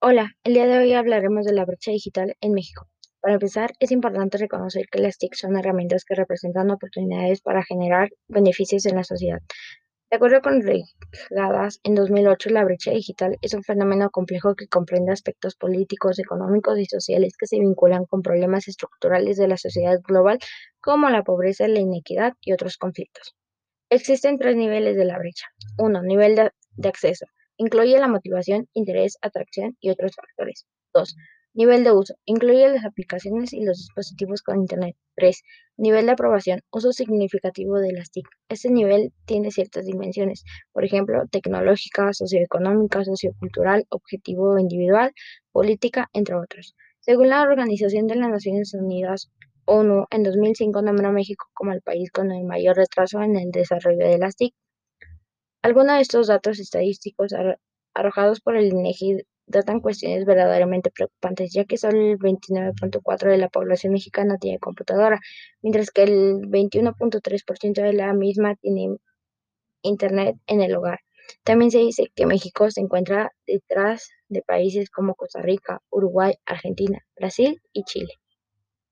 Hola, el día de hoy hablaremos de la brecha digital en México. Para empezar, es importante reconocer que las TIC son herramientas que representan oportunidades para generar beneficios en la sociedad. De acuerdo con Regadas, en 2008, la brecha digital es un fenómeno complejo que comprende aspectos políticos, económicos y sociales que se vinculan con problemas estructurales de la sociedad global como la pobreza, la inequidad y otros conflictos. Existen tres niveles de la brecha. Uno, nivel de, de acceso. Incluye la motivación, interés, atracción y otros factores. 2. Nivel de uso. Incluye las aplicaciones y los dispositivos con Internet. 3. Nivel de aprobación. Uso significativo de las TIC. Este nivel tiene ciertas dimensiones, por ejemplo, tecnológica, socioeconómica, sociocultural, objetivo individual, política, entre otros. Según la Organización de las Naciones Unidas, ONU en 2005 nombró a México como el país con el mayor retraso en el desarrollo de las TIC. Algunos de estos datos estadísticos arrojados por el INEGI datan cuestiones verdaderamente preocupantes, ya que solo el 29.4% de la población mexicana tiene computadora, mientras que el 21.3% de la misma tiene internet en el hogar. También se dice que México se encuentra detrás de países como Costa Rica, Uruguay, Argentina, Brasil y Chile.